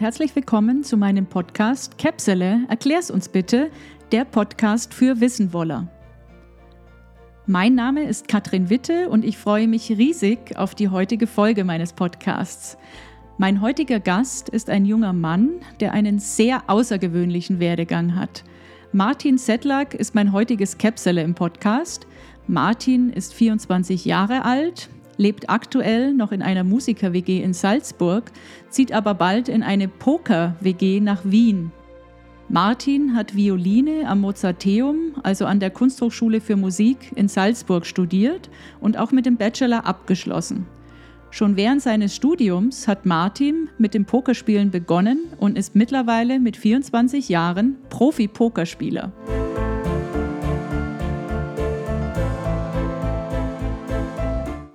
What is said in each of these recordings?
herzlich willkommen zu meinem Podcast Käpsele, erklär's uns bitte, der Podcast für Wissenwoller. Mein Name ist Katrin Witte und ich freue mich riesig auf die heutige Folge meines Podcasts. Mein heutiger Gast ist ein junger Mann, der einen sehr außergewöhnlichen Werdegang hat. Martin Sedlak ist mein heutiges Käpsele im Podcast. Martin ist 24 Jahre alt, lebt aktuell noch in einer Musiker-WG in Salzburg, zieht aber bald in eine Poker-WG nach Wien. Martin hat Violine am Mozarteum, also an der Kunsthochschule für Musik in Salzburg studiert und auch mit dem Bachelor abgeschlossen. Schon während seines Studiums hat Martin mit dem Pokerspielen begonnen und ist mittlerweile mit 24 Jahren Profi-Pokerspieler.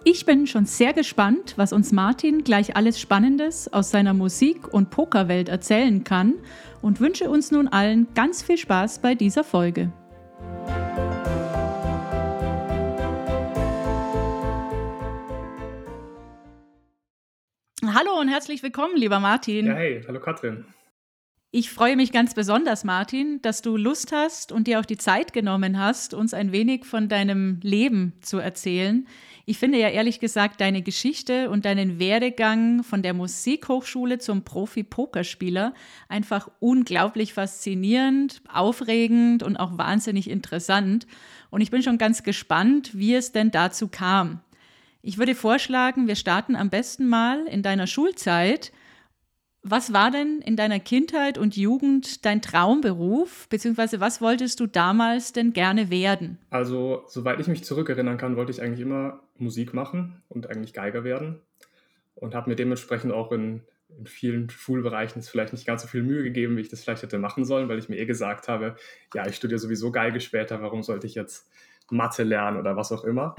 Ich bin schon sehr gespannt, was uns Martin gleich alles Spannendes aus seiner Musik- und Pokerwelt erzählen kann und wünsche uns nun allen ganz viel Spaß bei dieser Folge. Hallo und herzlich willkommen, lieber Martin. Ja, hey, hallo Katrin. Ich freue mich ganz besonders, Martin, dass du Lust hast und dir auch die Zeit genommen hast, uns ein wenig von deinem Leben zu erzählen. Ich finde ja ehrlich gesagt deine Geschichte und deinen Werdegang von der Musikhochschule zum Profi-Pokerspieler einfach unglaublich faszinierend, aufregend und auch wahnsinnig interessant. Und ich bin schon ganz gespannt, wie es denn dazu kam. Ich würde vorschlagen, wir starten am besten mal in deiner Schulzeit. Was war denn in deiner Kindheit und Jugend dein Traumberuf, beziehungsweise was wolltest du damals denn gerne werden? Also, soweit ich mich zurückerinnern kann, wollte ich eigentlich immer Musik machen und eigentlich Geiger werden und habe mir dementsprechend auch in, in vielen Schulbereichen vielleicht nicht ganz so viel Mühe gegeben, wie ich das vielleicht hätte machen sollen, weil ich mir eh gesagt habe, ja, ich studiere sowieso Geige später, warum sollte ich jetzt Mathe lernen oder was auch immer.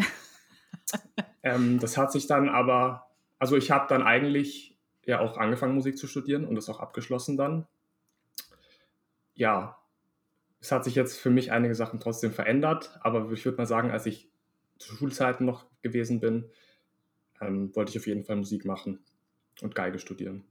ähm, das hat sich dann aber, also ich habe dann eigentlich ja auch angefangen, Musik zu studieren und das auch abgeschlossen dann. Ja, es hat sich jetzt für mich einige Sachen trotzdem verändert, aber ich würde mal sagen, als ich zu Schulzeiten noch gewesen bin, ähm, wollte ich auf jeden Fall Musik machen und Geige studieren.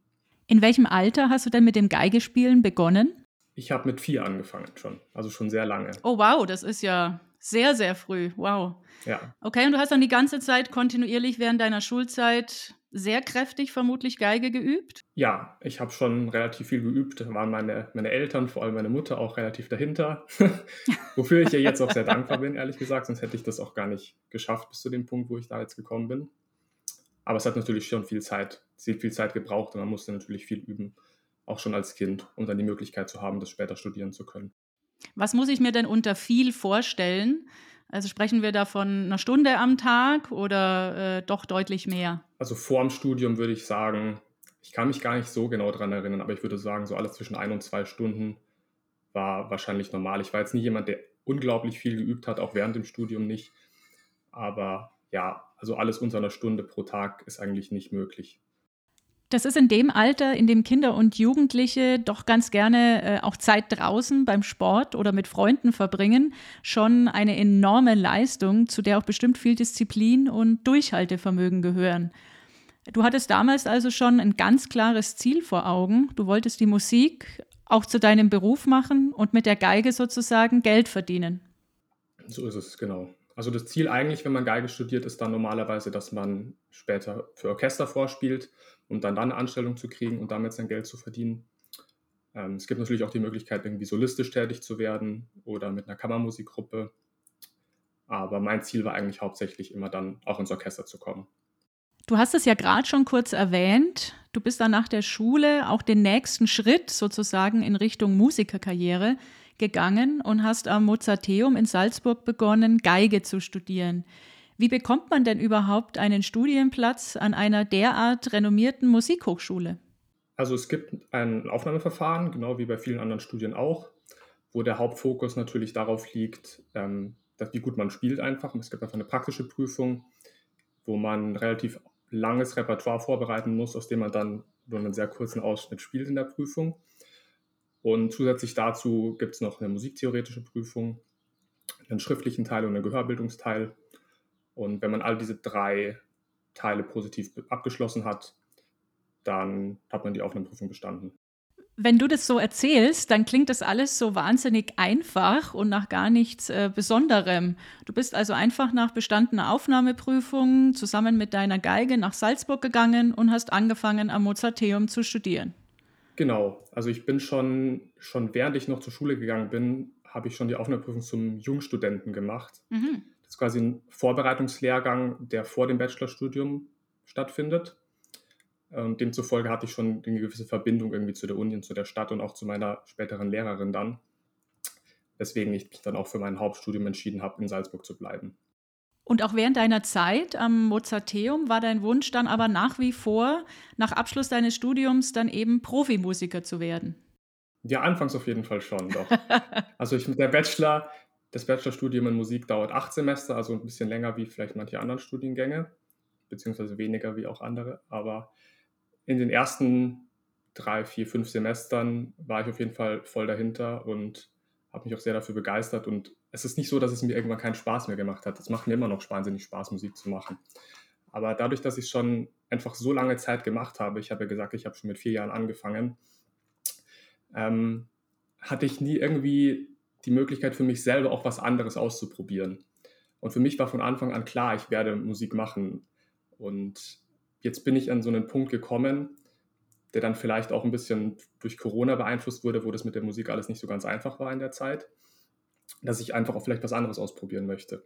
In welchem Alter hast du denn mit dem Geigespielen begonnen? Ich habe mit vier angefangen schon, also schon sehr lange. Oh wow, das ist ja sehr, sehr früh. Wow. Ja. Okay, und du hast dann die ganze Zeit kontinuierlich während deiner Schulzeit sehr kräftig vermutlich Geige geübt? Ja, ich habe schon relativ viel geübt. Da waren meine, meine Eltern, vor allem meine Mutter, auch relativ dahinter. Wofür ich ja jetzt auch sehr dankbar bin, ehrlich gesagt. Sonst hätte ich das auch gar nicht geschafft bis zu dem Punkt, wo ich da jetzt gekommen bin. Aber es hat natürlich schon viel Zeit, sehr viel Zeit gebraucht und man musste natürlich viel üben, auch schon als Kind, um dann die Möglichkeit zu haben, das später studieren zu können. Was muss ich mir denn unter viel vorstellen? Also sprechen wir da von einer Stunde am Tag oder äh, doch deutlich mehr? Also vor dem Studium würde ich sagen, ich kann mich gar nicht so genau daran erinnern, aber ich würde sagen, so alles zwischen ein und zwei Stunden war wahrscheinlich normal. Ich war jetzt nie jemand, der unglaublich viel geübt hat, auch während dem Studium nicht. Aber ja, also alles unter einer Stunde pro Tag ist eigentlich nicht möglich. Das ist in dem Alter, in dem Kinder und Jugendliche doch ganz gerne äh, auch Zeit draußen beim Sport oder mit Freunden verbringen, schon eine enorme Leistung, zu der auch bestimmt viel Disziplin und Durchhaltevermögen gehören. Du hattest damals also schon ein ganz klares Ziel vor Augen. Du wolltest die Musik auch zu deinem Beruf machen und mit der Geige sozusagen Geld verdienen. So ist es, genau. Also das Ziel eigentlich, wenn man Geige studiert, ist dann normalerweise, dass man später für Orchester vorspielt um dann, dann eine Anstellung zu kriegen und damit sein Geld zu verdienen. Ähm, es gibt natürlich auch die Möglichkeit, irgendwie solistisch tätig zu werden oder mit einer Kammermusikgruppe. Aber mein Ziel war eigentlich hauptsächlich immer dann auch ins Orchester zu kommen. Du hast es ja gerade schon kurz erwähnt. Du bist dann nach der Schule auch den nächsten Schritt sozusagen in Richtung Musikerkarriere gegangen und hast am Mozarteum in Salzburg begonnen, Geige zu studieren. Wie bekommt man denn überhaupt einen Studienplatz an einer derart renommierten Musikhochschule? Also es gibt ein Aufnahmeverfahren, genau wie bei vielen anderen Studien auch, wo der Hauptfokus natürlich darauf liegt, ähm, dass, wie gut man spielt einfach. Es gibt einfach eine praktische Prüfung, wo man relativ langes Repertoire vorbereiten muss, aus dem man dann nur einen sehr kurzen Ausschnitt spielt in der Prüfung. Und zusätzlich dazu gibt es noch eine musiktheoretische Prüfung, einen schriftlichen Teil und einen Gehörbildungsteil. Und wenn man all diese drei Teile positiv abgeschlossen hat, dann hat man die Aufnahmeprüfung bestanden. Wenn du das so erzählst, dann klingt das alles so wahnsinnig einfach und nach gar nichts äh, Besonderem. Du bist also einfach nach bestandener Aufnahmeprüfung zusammen mit deiner Geige nach Salzburg gegangen und hast angefangen, am Mozarteum zu studieren. Genau, also ich bin schon, schon während ich noch zur Schule gegangen bin, habe ich schon die Aufnahmeprüfung zum Jungstudenten gemacht. Mhm. Das ist quasi ein Vorbereitungslehrgang, der vor dem Bachelorstudium stattfindet. Und demzufolge hatte ich schon eine gewisse Verbindung irgendwie zu der Uni und zu der Stadt und auch zu meiner späteren Lehrerin dann. Weswegen ich mich dann auch für mein Hauptstudium entschieden habe, in Salzburg zu bleiben. Und auch während deiner Zeit am Mozarteum war dein Wunsch dann aber nach wie vor, nach Abschluss deines Studiums dann eben Profimusiker zu werden? Ja, anfangs auf jeden Fall schon, doch. also ich mit der Bachelor, das Bachelorstudium in Musik dauert acht Semester, also ein bisschen länger wie vielleicht manche anderen Studiengänge, beziehungsweise weniger wie auch andere. Aber in den ersten drei, vier, fünf Semestern war ich auf jeden Fall voll dahinter und habe mich auch sehr dafür begeistert und es ist nicht so, dass es mir irgendwann keinen Spaß mehr gemacht hat. Es macht mir immer noch wahnsinnig Spaß, Musik zu machen. Aber dadurch, dass ich schon einfach so lange Zeit gemacht habe, ich habe ja gesagt, ich habe schon mit vier Jahren angefangen, ähm, hatte ich nie irgendwie die Möglichkeit für mich selber auch was anderes auszuprobieren. Und für mich war von Anfang an klar, ich werde Musik machen. Und jetzt bin ich an so einen Punkt gekommen, der dann vielleicht auch ein bisschen durch Corona beeinflusst wurde, wo das mit der Musik alles nicht so ganz einfach war in der Zeit dass ich einfach auch vielleicht was anderes ausprobieren möchte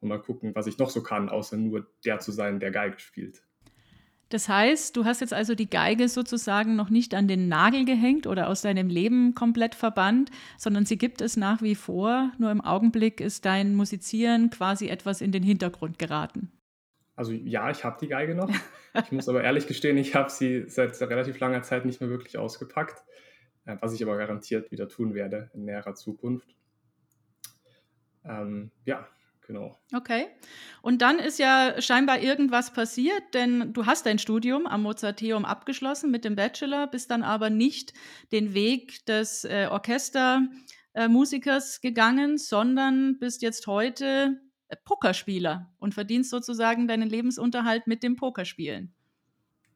und mal gucken, was ich noch so kann, außer nur der zu sein, der Geige spielt. Das heißt, du hast jetzt also die Geige sozusagen noch nicht an den Nagel gehängt oder aus deinem Leben komplett verbannt, sondern sie gibt es nach wie vor. Nur im Augenblick ist dein Musizieren quasi etwas in den Hintergrund geraten. Also ja, ich habe die Geige noch. Ich muss aber ehrlich gestehen, ich habe sie seit relativ langer Zeit nicht mehr wirklich ausgepackt, äh, was ich aber garantiert wieder tun werde in näherer Zukunft. Ähm, ja, genau. Okay. Und dann ist ja scheinbar irgendwas passiert, denn du hast dein Studium am Mozarteum abgeschlossen mit dem Bachelor, bist dann aber nicht den Weg des äh, Orchestermusikers äh, gegangen, sondern bist jetzt heute äh, Pokerspieler und verdienst sozusagen deinen Lebensunterhalt mit dem Pokerspielen.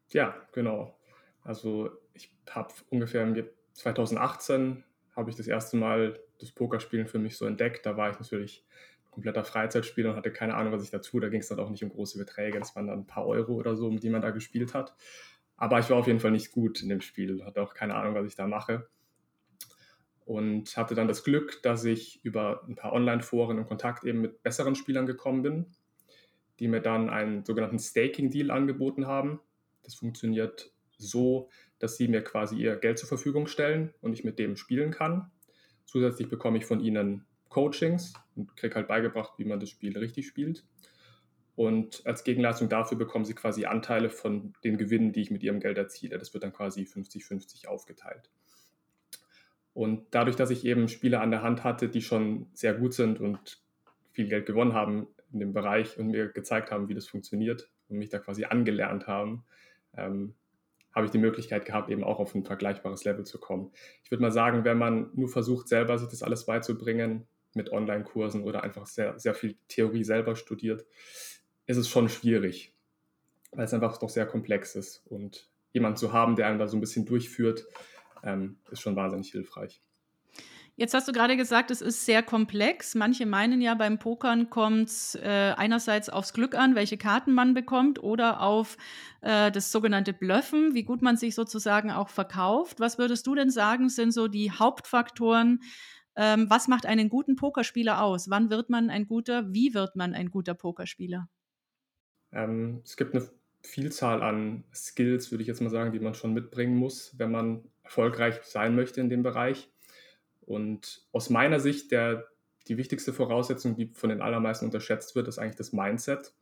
Ja, genau. Also ich habe ungefähr 2018 habe ich das erste Mal das Pokerspielen für mich so entdeckt. Da war ich natürlich kompletter Freizeitspieler und hatte keine Ahnung, was ich da tue. Da ging es dann auch nicht um große Beträge. Das waren dann ein paar Euro oder so, um die man da gespielt hat. Aber ich war auf jeden Fall nicht gut in dem Spiel, hatte auch keine Ahnung, was ich da mache. Und hatte dann das Glück, dass ich über ein paar Online-Foren in Kontakt eben mit besseren Spielern gekommen bin, die mir dann einen sogenannten Staking-Deal angeboten haben. Das funktioniert so, dass sie mir quasi ihr Geld zur Verfügung stellen und ich mit dem spielen kann. Zusätzlich bekomme ich von ihnen Coachings und kriege halt beigebracht, wie man das Spiel richtig spielt. Und als Gegenleistung dafür bekommen sie quasi Anteile von den Gewinnen, die ich mit ihrem Geld erziele. Das wird dann quasi 50-50 aufgeteilt. Und dadurch, dass ich eben Spiele an der Hand hatte, die schon sehr gut sind und viel Geld gewonnen haben in dem Bereich und mir gezeigt haben, wie das funktioniert und mich da quasi angelernt haben, ähm, habe ich die Möglichkeit gehabt, eben auch auf ein vergleichbares Level zu kommen. Ich würde mal sagen, wenn man nur versucht, selber sich das alles beizubringen, mit Online-Kursen oder einfach sehr, sehr viel Theorie selber studiert, ist es schon schwierig, weil es einfach doch sehr komplex ist. Und jemanden zu haben, der einen da so ein bisschen durchführt, ähm, ist schon wahnsinnig hilfreich. Jetzt hast du gerade gesagt, es ist sehr komplex. Manche meinen ja, beim Pokern kommt es äh, einerseits aufs Glück an, welche Karten man bekommt, oder auf äh, das sogenannte Bluffen, wie gut man sich sozusagen auch verkauft. Was würdest du denn sagen, sind so die Hauptfaktoren? Ähm, was macht einen guten Pokerspieler aus? Wann wird man ein guter? Wie wird man ein guter Pokerspieler? Ähm, es gibt eine Vielzahl an Skills, würde ich jetzt mal sagen, die man schon mitbringen muss, wenn man erfolgreich sein möchte in dem Bereich. Und aus meiner Sicht, der, die wichtigste Voraussetzung, die von den allermeisten unterschätzt wird, ist eigentlich das Mindset.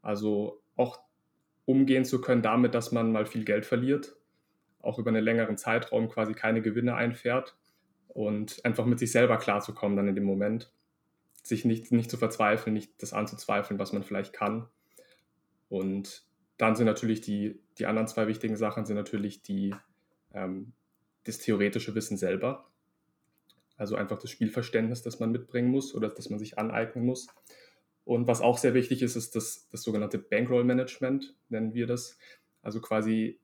Also auch umgehen zu können damit, dass man mal viel Geld verliert, auch über einen längeren Zeitraum quasi keine Gewinne einfährt und einfach mit sich selber klarzukommen dann in dem Moment. Sich nicht, nicht zu verzweifeln, nicht das anzuzweifeln, was man vielleicht kann. Und dann sind natürlich die, die anderen zwei wichtigen Sachen, sind natürlich die, ähm, das theoretische Wissen selber. Also einfach das Spielverständnis, das man mitbringen muss oder das man sich aneignen muss. Und was auch sehr wichtig ist, ist das, das sogenannte Bankroll-Management, nennen wir das. Also quasi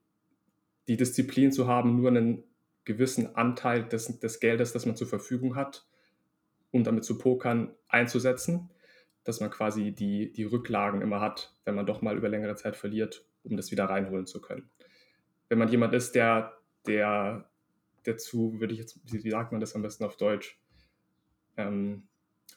die Disziplin zu haben, nur einen gewissen Anteil des, des Geldes, das man zur Verfügung hat, um damit zu pokern, einzusetzen, dass man quasi die, die Rücklagen immer hat, wenn man doch mal über längere Zeit verliert, um das wieder reinholen zu können. Wenn man jemand ist, der, der, der zu, würde ich jetzt, wie sagt man das am besten auf Deutsch, ähm,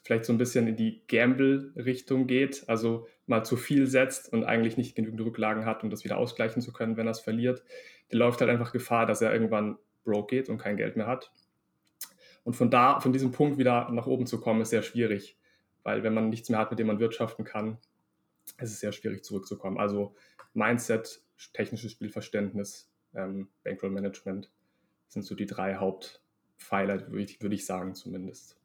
vielleicht so ein bisschen in die Gamble-Richtung geht, also mal zu viel setzt und eigentlich nicht genügend Rücklagen hat, um das wieder ausgleichen zu können, wenn er es verliert, der läuft halt einfach Gefahr, dass er irgendwann broke geht und kein Geld mehr hat. Und von da, von diesem Punkt wieder nach oben zu kommen, ist sehr schwierig, weil wenn man nichts mehr hat, mit dem man wirtschaften kann, ist es sehr schwierig zurückzukommen. Also Mindset, technisches Spielverständnis, ähm, Bankroll Management sind so die drei Hauptpfeiler, würde ich, sagen zumindest.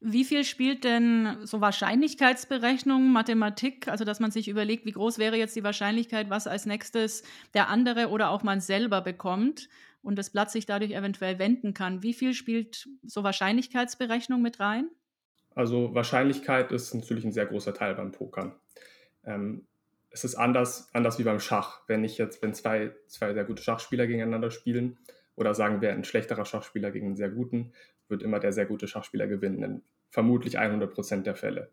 Wie viel spielt denn so Wahrscheinlichkeitsberechnung, Mathematik, also dass man sich überlegt, wie groß wäre jetzt die Wahrscheinlichkeit, was als nächstes der andere oder auch man selber bekommt und das Blatt sich dadurch eventuell wenden kann? Wie viel spielt so Wahrscheinlichkeitsberechnung mit rein? Also Wahrscheinlichkeit ist natürlich ein sehr großer Teil beim Pokern. Ähm, es ist anders, anders wie beim Schach. Wenn ich jetzt, wenn zwei, zwei sehr gute Schachspieler gegeneinander spielen oder sagen wir ein schlechterer Schachspieler gegen einen sehr guten, wird immer der sehr gute Schachspieler gewinnen vermutlich 100 Prozent der Fälle.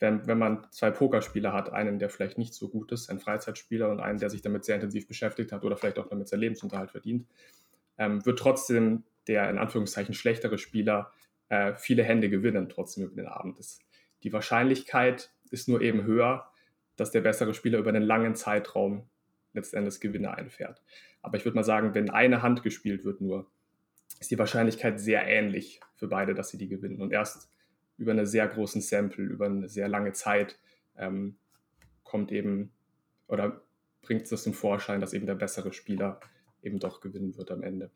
Wenn, wenn man zwei Pokerspieler hat, einen, der vielleicht nicht so gut ist, ein Freizeitspieler und einen, der sich damit sehr intensiv beschäftigt hat oder vielleicht auch damit sein Lebensunterhalt verdient, ähm, wird trotzdem der in Anführungszeichen schlechtere Spieler äh, viele Hände gewinnen, trotzdem über den Abend. Das, die Wahrscheinlichkeit ist nur eben höher, dass der bessere Spieler über einen langen Zeitraum letztendlich Gewinne einfährt. Aber ich würde mal sagen, wenn eine Hand gespielt wird nur, ist die Wahrscheinlichkeit sehr ähnlich für beide, dass sie die gewinnen. Und erst über einen sehr großen Sample, über eine sehr lange Zeit ähm, kommt eben oder bringt es zum Vorschein, dass eben der bessere Spieler eben doch gewinnen wird am Ende.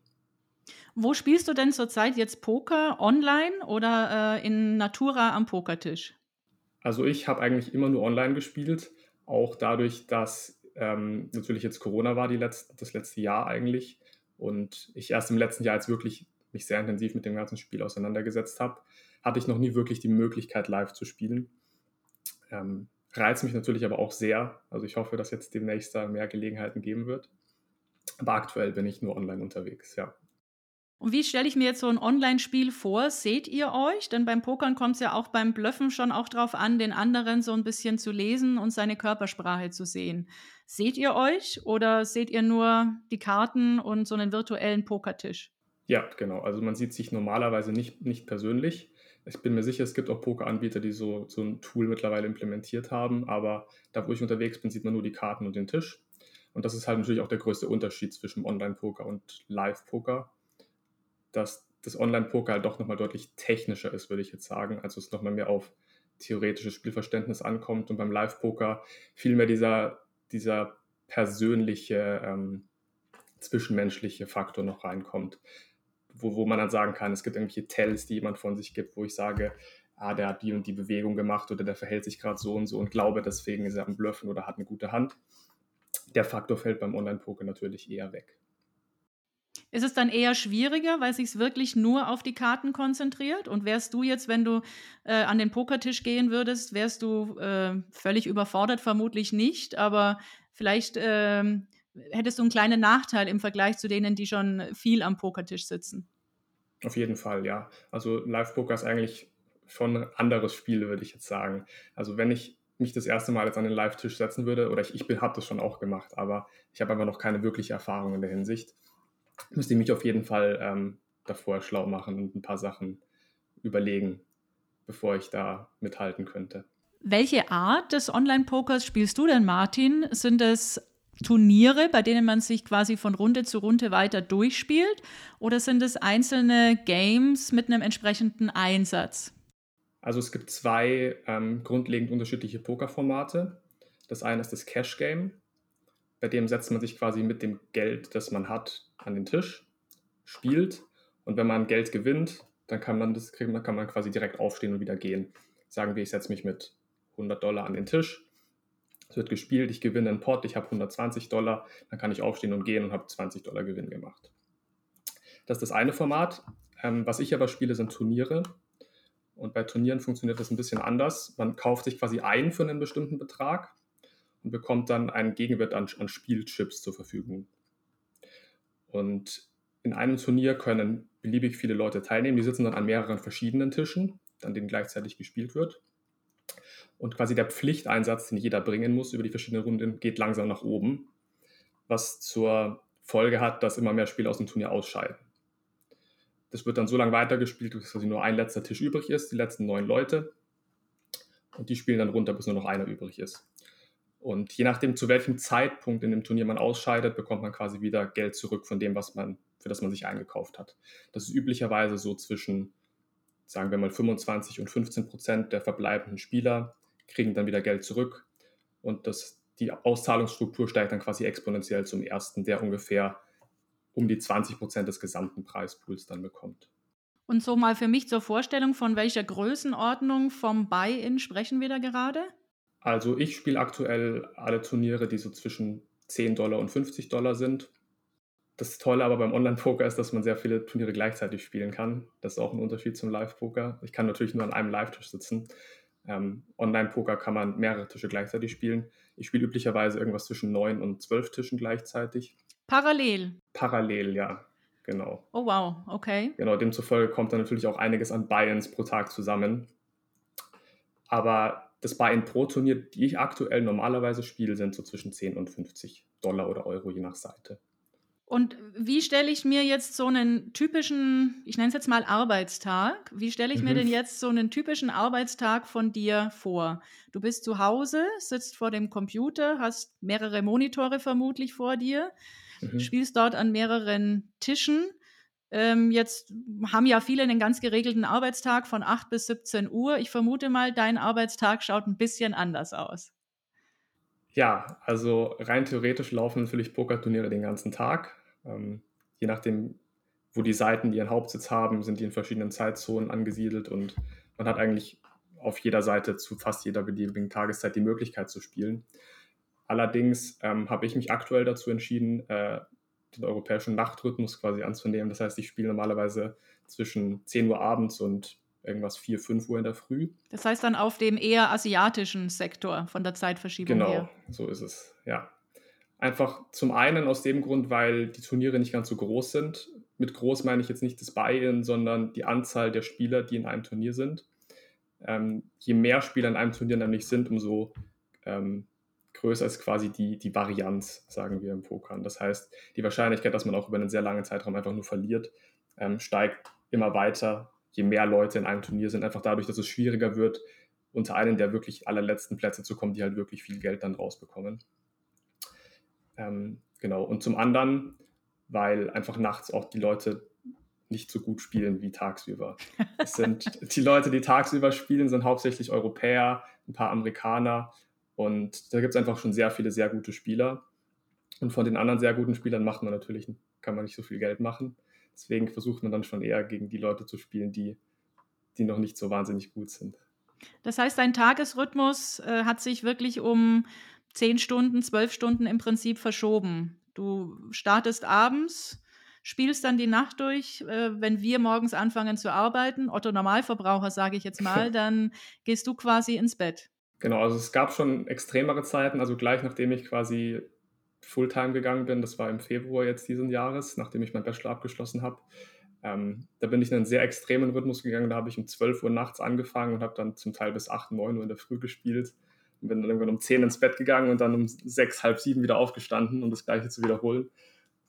Wo spielst du denn zurzeit jetzt Poker? Online oder äh, in Natura am Pokertisch? Also ich habe eigentlich immer nur online gespielt, auch dadurch, dass ähm, natürlich jetzt Corona war die letzte, das letzte Jahr eigentlich und ich erst im letzten Jahr jetzt wirklich mich sehr intensiv mit dem ganzen Spiel auseinandergesetzt habe hatte ich noch nie wirklich die Möglichkeit, live zu spielen. Ähm, reizt mich natürlich aber auch sehr. Also ich hoffe, dass jetzt demnächst da mehr Gelegenheiten geben wird. Aber aktuell bin ich nur online unterwegs, ja. Und wie stelle ich mir jetzt so ein Online-Spiel vor? Seht ihr euch? Denn beim Pokern kommt es ja auch beim Blöffen schon auch drauf an, den anderen so ein bisschen zu lesen und seine Körpersprache zu sehen. Seht ihr euch oder seht ihr nur die Karten und so einen virtuellen Pokertisch? Ja, genau. Also man sieht sich normalerweise nicht, nicht persönlich. Ich bin mir sicher, es gibt auch Poker-Anbieter, die so, so ein Tool mittlerweile implementiert haben, aber da, wo ich unterwegs bin, sieht man nur die Karten und den Tisch. Und das ist halt natürlich auch der größte Unterschied zwischen Online-Poker und Live-Poker, dass das Online-Poker halt doch nochmal deutlich technischer ist, würde ich jetzt sagen. Also es nochmal mehr auf theoretisches Spielverständnis ankommt und beim Live-Poker vielmehr dieser, dieser persönliche, ähm, zwischenmenschliche Faktor noch reinkommt wo, wo man dann sagen kann, es gibt irgendwelche Tells, die jemand von sich gibt, wo ich sage, ah, der hat die und die Bewegung gemacht oder der verhält sich gerade so und so und glaube, deswegen ist er am Bluffen oder hat eine gute Hand. Der Faktor fällt beim Online-Poker natürlich eher weg. Ist es dann eher schwieriger, weil sich wirklich nur auf die Karten konzentriert? Und wärst du jetzt, wenn du äh, an den Pokertisch gehen würdest, wärst du äh, völlig überfordert? Vermutlich nicht, aber vielleicht äh, hättest du einen kleinen Nachteil im Vergleich zu denen, die schon viel am Pokertisch sitzen. Auf jeden Fall, ja. Also Live-Poker ist eigentlich schon ein anderes Spiel, würde ich jetzt sagen. Also wenn ich mich das erste Mal jetzt an den Live-Tisch setzen würde, oder ich, ich habe das schon auch gemacht, aber ich habe einfach noch keine wirkliche Erfahrung in der Hinsicht, müsste ich mich auf jeden Fall ähm, davor schlau machen und ein paar Sachen überlegen, bevor ich da mithalten könnte. Welche Art des Online-Pokers spielst du denn, Martin? Sind es Turniere, bei denen man sich quasi von Runde zu Runde weiter durchspielt? Oder sind es einzelne Games mit einem entsprechenden Einsatz? Also es gibt zwei ähm, grundlegend unterschiedliche Pokerformate. Das eine ist das Cash Game, bei dem setzt man sich quasi mit dem Geld, das man hat, an den Tisch, spielt und wenn man Geld gewinnt, dann kann man das kriegen, dann kann man quasi direkt aufstehen und wieder gehen. Sagen wir, ich setze mich mit 100 Dollar an den Tisch, es wird gespielt, ich gewinne einen Pot, ich habe 120 Dollar, dann kann ich aufstehen und gehen und habe 20 Dollar Gewinn gemacht. Das ist das eine Format. Ähm, was ich aber spiele, sind Turniere. Und bei Turnieren funktioniert das ein bisschen anders. Man kauft sich quasi ein für einen bestimmten Betrag und bekommt dann einen Gegenwert an, an Spielchips zur Verfügung. Und in einem Turnier können beliebig viele Leute teilnehmen. Die sitzen dann an mehreren verschiedenen Tischen, an denen gleichzeitig gespielt wird. Und quasi der Pflichteinsatz, den jeder bringen muss über die verschiedenen Runden, geht langsam nach oben, was zur Folge hat, dass immer mehr Spieler aus dem Turnier ausscheiden. Das wird dann so lange weitergespielt, bis quasi nur ein letzter Tisch übrig ist, die letzten neun Leute. Und die spielen dann runter, bis nur noch einer übrig ist. Und je nachdem, zu welchem Zeitpunkt in dem Turnier man ausscheidet, bekommt man quasi wieder Geld zurück von dem, was man, für das man sich eingekauft hat. Das ist üblicherweise so zwischen, sagen wir mal, 25 und 15 Prozent der verbleibenden Spieler kriegen dann wieder Geld zurück. Und das, die Auszahlungsstruktur steigt dann quasi exponentiell zum ersten, der ungefähr um die 20 Prozent des gesamten Preispools dann bekommt. Und so mal für mich zur Vorstellung, von welcher Größenordnung vom Buy-in sprechen wir da gerade? Also ich spiele aktuell alle Turniere, die so zwischen 10 Dollar und 50 Dollar sind. Das Tolle aber beim Online-Poker ist, dass man sehr viele Turniere gleichzeitig spielen kann. Das ist auch ein Unterschied zum Live-Poker. Ich kann natürlich nur an einem Live-Tisch sitzen. Ähm, Online-Poker kann man mehrere Tische gleichzeitig spielen. Ich spiele üblicherweise irgendwas zwischen 9 und 12 Tischen gleichzeitig. Parallel? Parallel, ja. Genau. Oh wow, okay. Genau, demzufolge kommt dann natürlich auch einiges an Buy-ins pro Tag zusammen. Aber das Buy-in pro Turnier, die ich aktuell normalerweise spiele, sind so zwischen 10 und 50 Dollar oder Euro je nach Seite. Und wie stelle ich mir jetzt so einen typischen, ich nenne es jetzt mal Arbeitstag, wie stelle ich mhm. mir denn jetzt so einen typischen Arbeitstag von dir vor? Du bist zu Hause, sitzt vor dem Computer, hast mehrere Monitore vermutlich vor dir, mhm. spielst dort an mehreren Tischen. Ähm, jetzt haben ja viele einen ganz geregelten Arbeitstag von 8 bis 17 Uhr. Ich vermute mal, dein Arbeitstag schaut ein bisschen anders aus. Ja, also rein theoretisch laufen natürlich Pokerturniere den ganzen Tag. Ähm, je nachdem, wo die Seiten ihren Hauptsitz haben, sind die in verschiedenen Zeitzonen angesiedelt und man hat eigentlich auf jeder Seite zu fast jeder beliebigen Tageszeit die Möglichkeit zu spielen. Allerdings ähm, habe ich mich aktuell dazu entschieden, äh, den europäischen Nachtrhythmus quasi anzunehmen. Das heißt, ich spiele normalerweise zwischen 10 Uhr abends und irgendwas 4, 5 Uhr in der Früh. Das heißt dann auf dem eher asiatischen Sektor von der Zeitverschiebung genau, her. Genau, so ist es, ja. Einfach zum einen aus dem Grund, weil die Turniere nicht ganz so groß sind. Mit groß meine ich jetzt nicht das Buy-in, sondern die Anzahl der Spieler, die in einem Turnier sind. Ähm, je mehr Spieler in einem Turnier nämlich sind, umso ähm, größer ist quasi die, die Varianz, sagen wir im Pokern. Das heißt, die Wahrscheinlichkeit, dass man auch über einen sehr langen Zeitraum einfach nur verliert, ähm, steigt immer weiter, je mehr Leute in einem Turnier sind. Einfach dadurch, dass es schwieriger wird, unter einen der wirklich allerletzten Plätze zu kommen, die halt wirklich viel Geld dann rausbekommen. Ähm, genau. Und zum anderen, weil einfach nachts auch die Leute nicht so gut spielen wie tagsüber. Es sind die Leute, die tagsüber spielen, sind hauptsächlich Europäer, ein paar Amerikaner und da gibt es einfach schon sehr viele sehr gute Spieler. Und von den anderen sehr guten Spielern macht man natürlich, kann man nicht so viel Geld machen. Deswegen versucht man dann schon eher gegen die Leute zu spielen, die, die noch nicht so wahnsinnig gut sind. Das heißt, dein Tagesrhythmus äh, hat sich wirklich um zehn Stunden, zwölf Stunden im Prinzip verschoben. Du startest abends, spielst dann die Nacht durch. Äh, wenn wir morgens anfangen zu arbeiten, Otto Normalverbraucher sage ich jetzt mal, dann gehst du quasi ins Bett. Genau, also es gab schon extremere Zeiten, also gleich nachdem ich quasi Fulltime gegangen bin, das war im Februar jetzt diesen Jahres, nachdem ich meinen Bachelor abgeschlossen habe. Ähm, da bin ich in einen sehr extremen Rhythmus gegangen, da habe ich um 12 Uhr nachts angefangen und habe dann zum Teil bis 8, 9 Uhr in der Früh gespielt und bin dann irgendwann um 10 ins Bett gegangen und dann um 6, halb 7 wieder aufgestanden, um das gleiche zu wiederholen.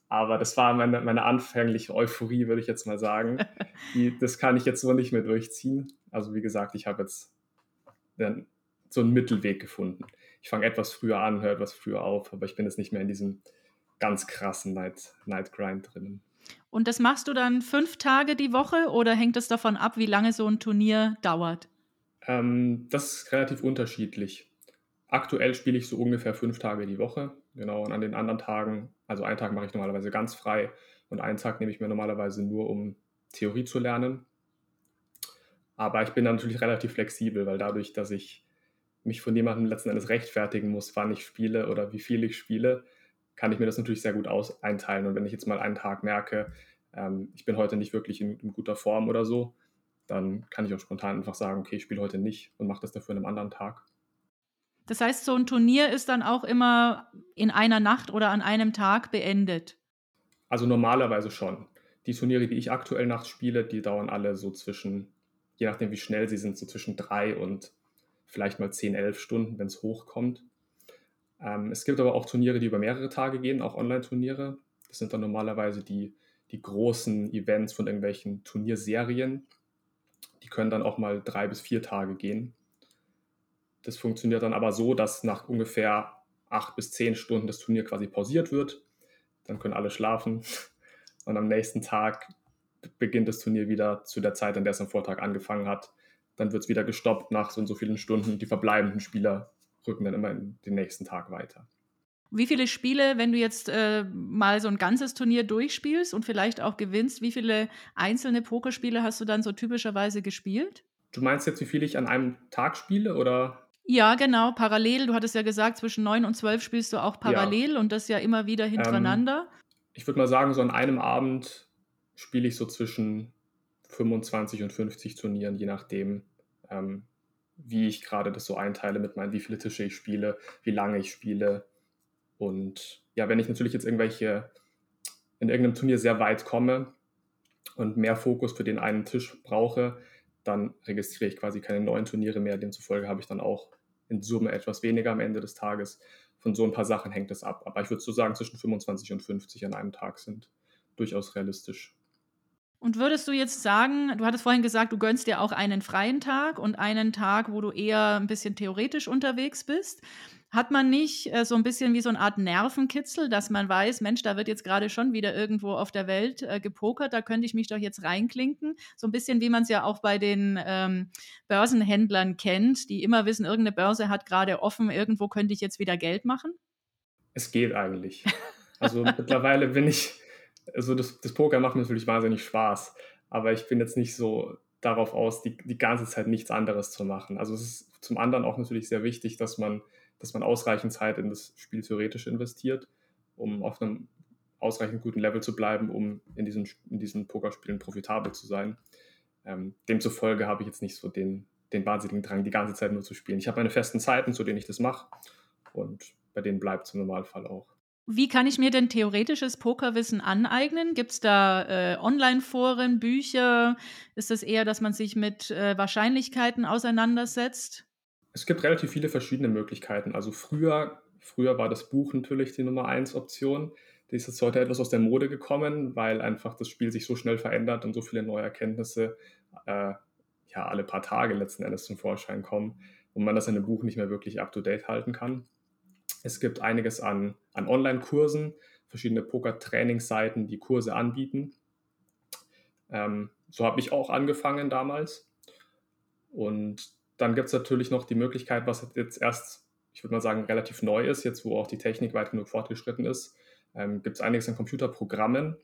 Aber das war meine, meine anfängliche Euphorie, würde ich jetzt mal sagen. Die, das kann ich jetzt so nicht mehr durchziehen. Also wie gesagt, ich habe jetzt so einen Mittelweg gefunden. Ich fange etwas früher an, höre etwas früher auf, aber ich bin jetzt nicht mehr in diesem ganz krassen Night, Night Grind drinnen. Und das machst du dann fünf Tage die Woche oder hängt es davon ab, wie lange so ein Turnier dauert? Ähm, das ist relativ unterschiedlich. Aktuell spiele ich so ungefähr fünf Tage die Woche. Genau, und an den anderen Tagen, also einen Tag mache ich normalerweise ganz frei und einen Tag nehme ich mir normalerweise nur, um Theorie zu lernen. Aber ich bin dann natürlich relativ flexibel, weil dadurch, dass ich mich von jemandem letzten Endes rechtfertigen muss, wann ich spiele oder wie viel ich spiele, kann ich mir das natürlich sehr gut aus einteilen. Und wenn ich jetzt mal einen Tag merke, ähm, ich bin heute nicht wirklich in, in, guter Form oder so, dann kann ich auch spontan einfach sagen, okay, ich spiele heute nicht und mache das dafür an einem anderen Tag. Das heißt, so ein Turnier ist dann auch immer in einer Nacht oder an einem Tag beendet? Also normalerweise schon. die Turniere, die ich aktuell nachts spiele, die dauern alle so zwischen, je nachdem wie schnell sie sind, so zwischen drei und vielleicht mal 10, 11 Stunden, wenn es hochkommt. Ähm, es gibt aber auch Turniere, die über mehrere Tage gehen, auch Online-Turniere. Das sind dann normalerweise die, die großen Events von irgendwelchen Turnierserien. Die können dann auch mal drei bis vier Tage gehen. Das funktioniert dann aber so, dass nach ungefähr acht bis zehn Stunden das Turnier quasi pausiert wird. Dann können alle schlafen und am nächsten Tag beginnt das Turnier wieder zu der Zeit, an der es am Vortag angefangen hat. Dann wird es wieder gestoppt nach so und so vielen Stunden. Die verbleibenden Spieler rücken dann immer in den nächsten Tag weiter. Wie viele Spiele, wenn du jetzt äh, mal so ein ganzes Turnier durchspielst und vielleicht auch gewinnst, wie viele einzelne Pokerspiele hast du dann so typischerweise gespielt? Du meinst jetzt, wie viel ich an einem Tag spiele oder? Ja, genau, parallel. Du hattest ja gesagt, zwischen neun und zwölf spielst du auch parallel ja. und das ja immer wieder hintereinander. Ähm, ich würde mal sagen, so an einem Abend spiele ich so zwischen 25 und 50 Turnieren, je nachdem, ähm, wie ich gerade das so einteile mit meinen, wie viele Tische ich spiele, wie lange ich spiele. Und ja, wenn ich natürlich jetzt irgendwelche in irgendeinem Turnier sehr weit komme und mehr Fokus für den einen Tisch brauche, dann registriere ich quasi keine neuen Turniere mehr. Demzufolge habe ich dann auch in Summe etwas weniger am Ende des Tages. Von so ein paar Sachen hängt es ab. Aber ich würde so sagen, zwischen 25 und 50 an einem Tag sind durchaus realistisch. Und würdest du jetzt sagen, du hattest vorhin gesagt, du gönnst dir auch einen freien Tag und einen Tag, wo du eher ein bisschen theoretisch unterwegs bist. Hat man nicht äh, so ein bisschen wie so eine Art Nervenkitzel, dass man weiß, Mensch, da wird jetzt gerade schon wieder irgendwo auf der Welt äh, gepokert, da könnte ich mich doch jetzt reinklinken. So ein bisschen wie man es ja auch bei den ähm, Börsenhändlern kennt, die immer wissen, irgendeine Börse hat gerade offen, irgendwo könnte ich jetzt wieder Geld machen? Es geht eigentlich. Also mittlerweile bin ich also das, das Poker macht mir natürlich wahnsinnig Spaß, aber ich bin jetzt nicht so darauf aus, die, die ganze Zeit nichts anderes zu machen. Also es ist zum anderen auch natürlich sehr wichtig, dass man, dass man ausreichend Zeit in das Spiel theoretisch investiert, um auf einem ausreichend guten Level zu bleiben, um in diesen, in diesen Pokerspielen profitabel zu sein. Ähm, demzufolge habe ich jetzt nicht so den, den wahnsinnigen Drang, die ganze Zeit nur zu spielen. Ich habe meine festen Zeiten, zu denen ich das mache und bei denen bleibt es im Normalfall auch. Wie kann ich mir denn theoretisches Pokerwissen aneignen? Gibt es da äh, Online-Foren, Bücher? Ist es das eher, dass man sich mit äh, Wahrscheinlichkeiten auseinandersetzt? Es gibt relativ viele verschiedene Möglichkeiten. Also früher, früher war das Buch natürlich die Nummer eins Option. Die ist jetzt heute etwas aus der Mode gekommen, weil einfach das Spiel sich so schnell verändert und so viele neue Erkenntnisse äh, ja alle paar Tage letzten Endes zum Vorschein kommen und man das in einem Buch nicht mehr wirklich up-to-date halten kann. Es gibt einiges an, an Online-Kursen, verschiedene Poker-Trainingsseiten, die Kurse anbieten. Ähm, so habe ich auch angefangen damals. Und dann gibt es natürlich noch die Möglichkeit, was jetzt erst, ich würde mal sagen, relativ neu ist, jetzt wo auch die Technik weit genug fortgeschritten ist, ähm, gibt es einiges an Computerprogrammen,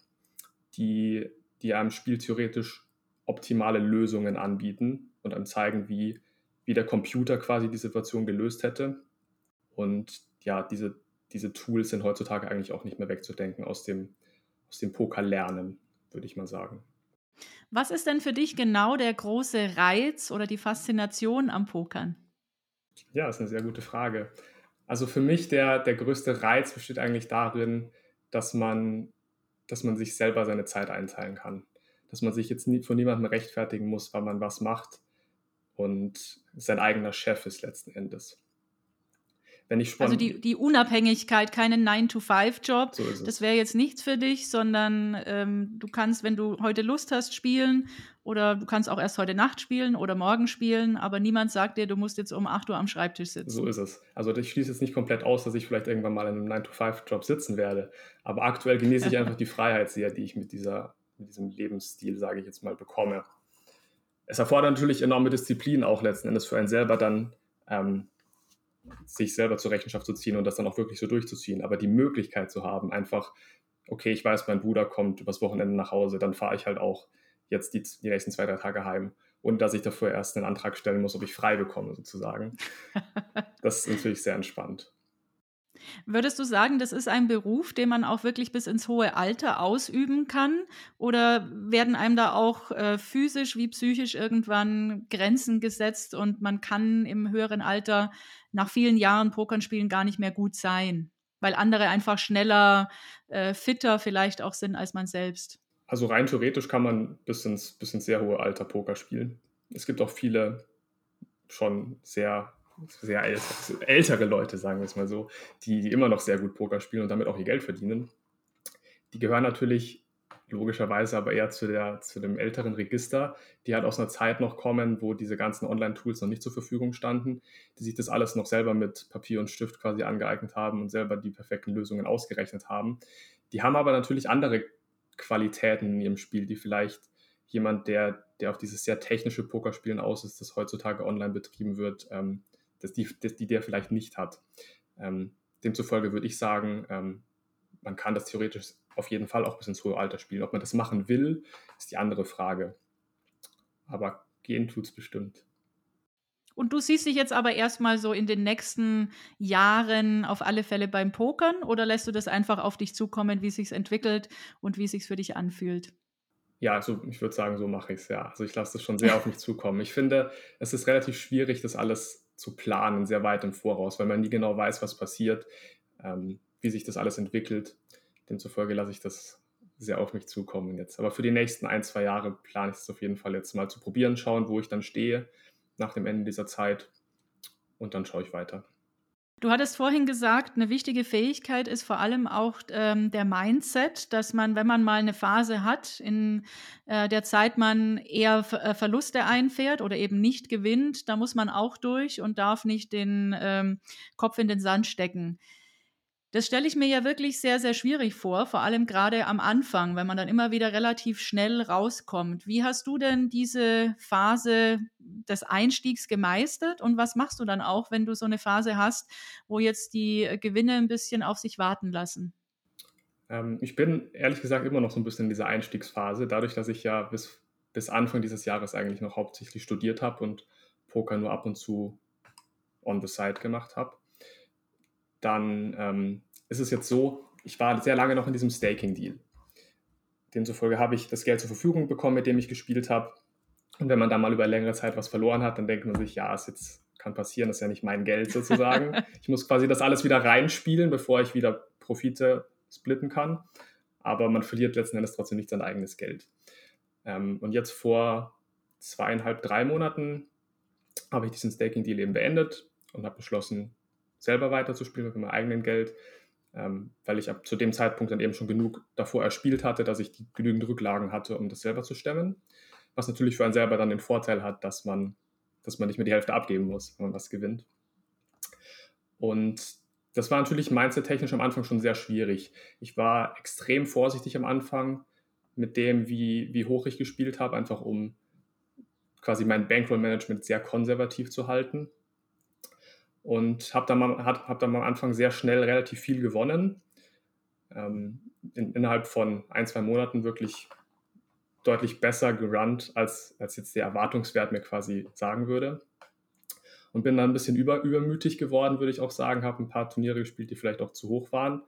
die, die einem Spiel theoretisch optimale Lösungen anbieten und einem zeigen, wie, wie der Computer quasi die Situation gelöst hätte. Und ja, diese, diese Tools sind heutzutage eigentlich auch nicht mehr wegzudenken aus dem, aus dem Pokerlernen, würde ich mal sagen. Was ist denn für dich genau der große Reiz oder die Faszination am Pokern? Ja, das ist eine sehr gute Frage. Also für mich der, der größte Reiz besteht eigentlich darin, dass man, dass man sich selber seine Zeit einteilen kann. Dass man sich jetzt nie, von niemandem rechtfertigen muss, weil man was macht und sein eigener Chef ist letzten Endes wenn ich Also die, die Unabhängigkeit, keinen 9-to-5-Job, so das wäre jetzt nichts für dich, sondern ähm, du kannst, wenn du heute Lust hast, spielen oder du kannst auch erst heute Nacht spielen oder morgen spielen, aber niemand sagt dir, du musst jetzt um 8 Uhr am Schreibtisch sitzen. So ist es. Also ich schließe jetzt nicht komplett aus, dass ich vielleicht irgendwann mal in einem 9-to-5-Job sitzen werde, aber aktuell genieße ich einfach die Freiheit sehr, die ich mit, dieser, mit diesem Lebensstil, sage ich jetzt mal, bekomme. Es erfordert natürlich enorme Disziplin auch letzten Endes für einen selber dann ähm, sich selber zur Rechenschaft zu ziehen und das dann auch wirklich so durchzuziehen. Aber die Möglichkeit zu haben, einfach, okay, ich weiß, mein Bruder kommt übers Wochenende nach Hause, dann fahre ich halt auch jetzt die, die nächsten zwei, drei Tage heim. Und dass ich dafür erst einen Antrag stellen muss, ob ich frei bekomme, sozusagen. das ist natürlich sehr entspannt. Würdest du sagen, das ist ein Beruf, den man auch wirklich bis ins hohe Alter ausüben kann? Oder werden einem da auch äh, physisch wie psychisch irgendwann Grenzen gesetzt und man kann im höheren Alter nach vielen Jahren Pokern spielen gar nicht mehr gut sein? Weil andere einfach schneller, äh, fitter vielleicht auch sind als man selbst. Also rein theoretisch kann man bis ins, bis ins sehr hohe Alter Poker spielen. Es gibt auch viele schon sehr, sehr ältere, Leute, sagen wir es mal so, die, die immer noch sehr gut Poker spielen und damit auch ihr Geld verdienen. Die gehören natürlich logischerweise aber eher zu, der, zu dem älteren Register, die halt aus einer Zeit noch kommen, wo diese ganzen Online-Tools noch nicht zur Verfügung standen, die sich das alles noch selber mit Papier und Stift quasi angeeignet haben und selber die perfekten Lösungen ausgerechnet haben. Die haben aber natürlich andere Qualitäten in ihrem Spiel, die vielleicht jemand, der, der auf dieses sehr technische Pokerspielen aus ist, das heutzutage online betrieben wird, ähm, dass die, dass die der vielleicht nicht hat. Ähm, demzufolge würde ich sagen, ähm, man kann das theoretisch auf jeden Fall auch bis ins hohe Alter spielen. Ob man das machen will, ist die andere Frage. Aber gehen tut es bestimmt. Und du siehst dich jetzt aber erstmal so in den nächsten Jahren auf alle Fälle beim Pokern oder lässt du das einfach auf dich zukommen, wie es sich entwickelt und wie es sich für dich anfühlt? Ja, also ich würde sagen, so mache ich es ja. Also ich lasse das schon sehr auf mich zukommen. Ich finde, es ist relativ schwierig, das alles zu planen, sehr weit im Voraus, weil man nie genau weiß, was passiert, ähm, wie sich das alles entwickelt. Demzufolge lasse ich das sehr auf mich zukommen jetzt. Aber für die nächsten ein, zwei Jahre plane ich es auf jeden Fall jetzt mal zu probieren, schauen, wo ich dann stehe nach dem Ende dieser Zeit und dann schaue ich weiter. Du hattest vorhin gesagt, eine wichtige Fähigkeit ist vor allem auch ähm, der Mindset, dass man, wenn man mal eine Phase hat, in äh, der Zeit man eher Ver äh, Verluste einfährt oder eben nicht gewinnt, da muss man auch durch und darf nicht den ähm, Kopf in den Sand stecken. Das stelle ich mir ja wirklich sehr, sehr schwierig vor, vor allem gerade am Anfang, wenn man dann immer wieder relativ schnell rauskommt. Wie hast du denn diese Phase des Einstiegs gemeistert und was machst du dann auch, wenn du so eine Phase hast, wo jetzt die Gewinne ein bisschen auf sich warten lassen? Ähm, ich bin ehrlich gesagt immer noch so ein bisschen in dieser Einstiegsphase, dadurch, dass ich ja bis, bis Anfang dieses Jahres eigentlich noch hauptsächlich studiert habe und Poker nur ab und zu on the side gemacht habe dann ähm, ist es jetzt so, ich war sehr lange noch in diesem Staking-Deal. Demzufolge habe ich das Geld zur Verfügung bekommen, mit dem ich gespielt habe. Und wenn man da mal über längere Zeit was verloren hat, dann denkt man sich, ja, es jetzt kann passieren, das ist ja nicht mein Geld sozusagen. ich muss quasi das alles wieder reinspielen, bevor ich wieder Profite splitten kann. Aber man verliert letzten Endes trotzdem nicht sein eigenes Geld. Ähm, und jetzt vor zweieinhalb, drei Monaten habe ich diesen Staking-Deal eben beendet und habe beschlossen, selber weiterzuspielen mit meinem eigenen Geld, ähm, weil ich ab zu dem Zeitpunkt dann eben schon genug davor erspielt hatte, dass ich die, genügend Rücklagen hatte, um das selber zu stemmen. Was natürlich für einen selber dann den Vorteil hat, dass man, dass man nicht mehr die Hälfte abgeben muss, wenn man was gewinnt. Und das war natürlich mindset-technisch am Anfang schon sehr schwierig. Ich war extrem vorsichtig am Anfang mit dem, wie, wie hoch ich gespielt habe, einfach um quasi mein Bankroll-Management sehr konservativ zu halten und habe dann, hab dann am Anfang sehr schnell relativ viel gewonnen. Ähm, in, innerhalb von ein, zwei Monaten wirklich deutlich besser gerannt, als, als jetzt der Erwartungswert mir quasi sagen würde. Und bin dann ein bisschen über, übermütig geworden, würde ich auch sagen, habe ein paar Turniere gespielt, die vielleicht auch zu hoch waren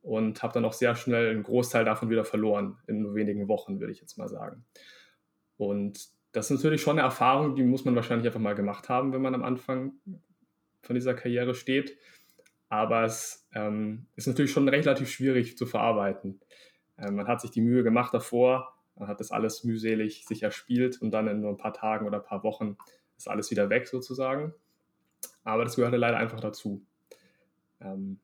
und habe dann auch sehr schnell einen Großteil davon wieder verloren, in nur wenigen Wochen, würde ich jetzt mal sagen. Und das ist natürlich schon eine Erfahrung, die muss man wahrscheinlich einfach mal gemacht haben, wenn man am Anfang von dieser Karriere steht. Aber es ähm, ist natürlich schon relativ schwierig zu verarbeiten. Ähm, man hat sich die Mühe gemacht davor, man hat das alles mühselig sich erspielt und dann in nur ein paar Tagen oder ein paar Wochen ist alles wieder weg sozusagen. Aber das gehörte leider einfach dazu. Ähm,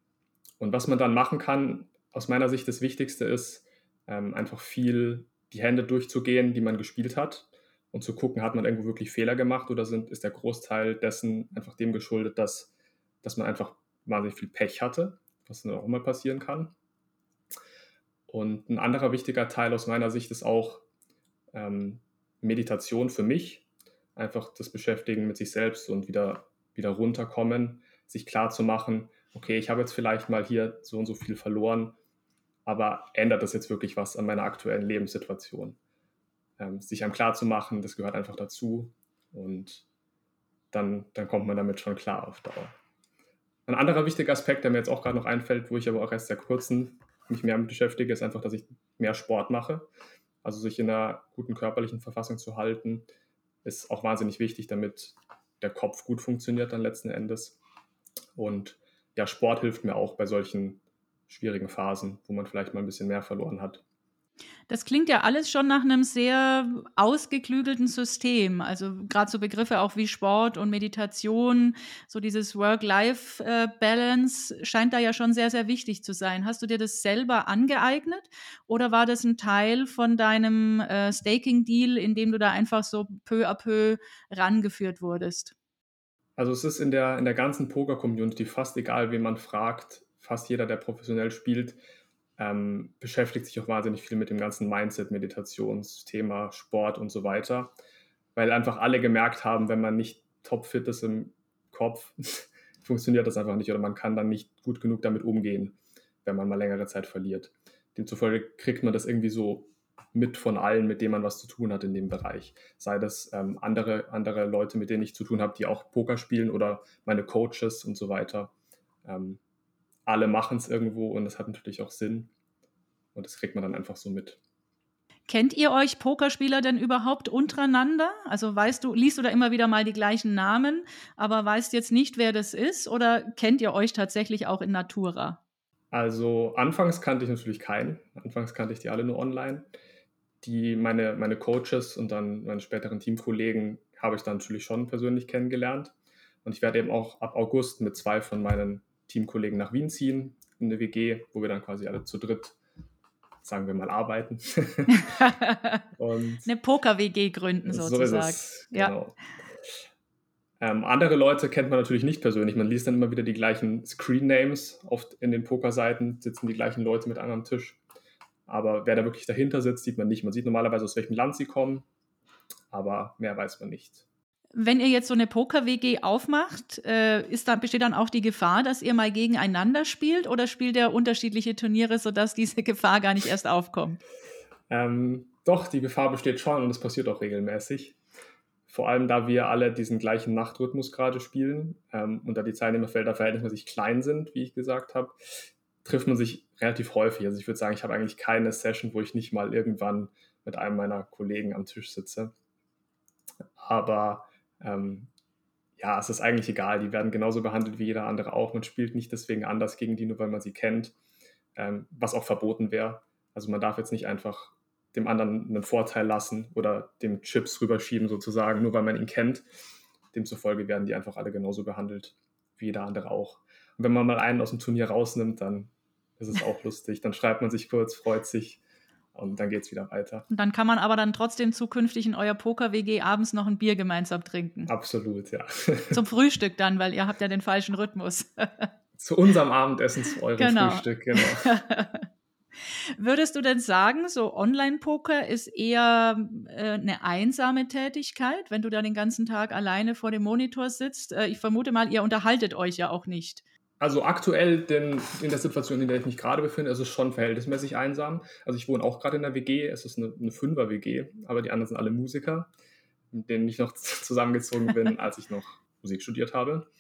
und was man dann machen kann, aus meiner Sicht das Wichtigste ist, ähm, einfach viel die Hände durchzugehen, die man gespielt hat und zu gucken, hat man irgendwo wirklich Fehler gemacht oder sind, ist der Großteil dessen einfach dem geschuldet, dass, dass man einfach wahnsinnig viel Pech hatte, was dann auch immer passieren kann. Und ein anderer wichtiger Teil aus meiner Sicht ist auch ähm, Meditation für mich. Einfach das Beschäftigen mit sich selbst und wieder, wieder runterkommen, sich klar zu machen, okay, ich habe jetzt vielleicht mal hier so und so viel verloren, aber ändert das jetzt wirklich was an meiner aktuellen Lebenssituation? Ähm, sich einem klar zu machen, das gehört einfach dazu und dann, dann kommt man damit schon klar auf Dauer. Ein anderer wichtiger Aspekt, der mir jetzt auch gerade noch einfällt, wo ich aber auch erst seit kurzem mich mehr mit beschäftige, ist einfach, dass ich mehr Sport mache. Also sich in einer guten körperlichen Verfassung zu halten, ist auch wahnsinnig wichtig, damit der Kopf gut funktioniert dann letzten Endes. Und ja, Sport hilft mir auch bei solchen schwierigen Phasen, wo man vielleicht mal ein bisschen mehr verloren hat, Das klingt ja alles schon nach einem sehr ausgeklügelten System. Also gerade so Begriffe auch wie Sport und Meditation, so dieses Work-Life-Balance scheint da ja schon sehr, sehr wichtig zu sein. Hast du dir das selber angeeignet oder war das ein Teil von deinem äh, Staking-Deal, in dem du da einfach so peu à peu rangeführt wurdest? Also es ist in der, in der ganzen Poker-Community fast egal, wen man fragt, fast jeder, der professionell spielt, ähm, beschäftigt sich auch wahnsinnig viel mit dem ganzen Mindset, Meditationsthema, Sport und so weiter, weil einfach alle gemerkt haben, wenn man nicht topfit ist im Kopf, funktioniert das einfach nicht oder man kann dann nicht gut genug damit umgehen, wenn man mal längere Zeit verliert. Demzufolge kriegt man das irgendwie so mit von allen, mit denen man was zu tun hat in dem Bereich. Sei das ähm, andere, andere Leute, mit denen ich zu tun habe, die auch Poker spielen oder meine Coaches und so weiter. Ähm, alle machen es irgendwo und es hat natürlich auch Sinn. Und das kriegt man dann einfach so mit. Kennt ihr euch Pokerspieler denn überhaupt untereinander? Also weißt du, liest du da immer wieder mal die gleichen Namen, aber weißt jetzt nicht, wer das ist? Oder kennt ihr euch tatsächlich auch in Natura? Also anfangs kannte ich natürlich keinen. Anfangs kannte ich die alle nur online. Die, meine, meine Coaches und dann meine späteren Teamkollegen habe ich dann natürlich schon persönlich kennengelernt. Und ich werde eben auch ab August mit zwei von meinen Teamkollegen nach Wien ziehen, in eine WG, wo wir dann quasi alle zu dritt, sagen wir mal, arbeiten. eine Poker-WG gründen sozusagen. So genau. Ja. Ähm, andere Leute kennt man natürlich nicht persönlich. Man liest dann immer wieder die gleichen Screen-Names. Oft in den Pokerseiten sitzen die gleichen Leute mit einem am Tisch. Aber wer da wirklich dahinter sitzt, sieht man nicht. Man sieht normalerweise, aus welchem Land sie kommen, aber mehr weiß man nicht. Wenn ihr jetzt so eine Poker-WG aufmacht, äh, ist da, besteht dann auch die Gefahr, dass ihr mal gegeneinander spielt oder spielt ihr unterschiedliche Turniere, sodass diese Gefahr gar nicht erst aufkommt? Ähm, doch, die Gefahr besteht schon und es passiert auch regelmäßig. Vor allem, da wir alle diesen gleichen Nachtrhythmus gerade spielen ähm, und da die Teilnehmerfelder verhältnismäßig klein sind, wie ich gesagt habe, trifft man sich relativ häufig. Also ich würde sagen, ich habe eigentlich keine Session, wo ich nicht mal irgendwann mit einem meiner Kollegen am Tisch sitze. Aber ähm, ja, es ist eigentlich egal. Die werden genauso behandelt wie jeder andere auch. Man spielt nicht deswegen anders gegen die, nur weil man sie kennt, ähm, was auch verboten wäre. Also man darf jetzt nicht einfach dem anderen einen Vorteil lassen oder dem Chips rüberschieben sozusagen, nur weil man ihn kennt. Demzufolge werden die einfach alle genauso behandelt wie jeder andere auch. Und wenn man mal einen aus dem Turnier rausnimmt, dann ist es auch lustig. Dann schreibt man sich kurz, freut sich und dann geht es wieder weiter. Und dann kann man aber dann trotzdem zukünftig in euer Poker-WG abends noch ein Bier gemeinsam trinken. Absolut, ja. Zum Frühstück dann, weil ihr habt ja den falschen Rhythmus. zu unserem Abendessen, zu eurem genau. Frühstück, genau. Würdest du denn sagen, so Online-Poker ist eher äh, eine einsame Tätigkeit, wenn du da den ganzen Tag alleine vor dem Monitor sitzt? Äh, ich vermute mal, ihr unterhaltet euch ja auch nicht. Also aktuell denn in der Situation, in der ich mich gerade befinde, ist es schon verhältnismäßig einsam. Also ich wohne auch gerade in der WG, es ist eine, eine Fünfer-WG, aber die anderen sind alle Musiker, mit denen ich noch zusammengezogen bin, als ich noch Musik studiert habe.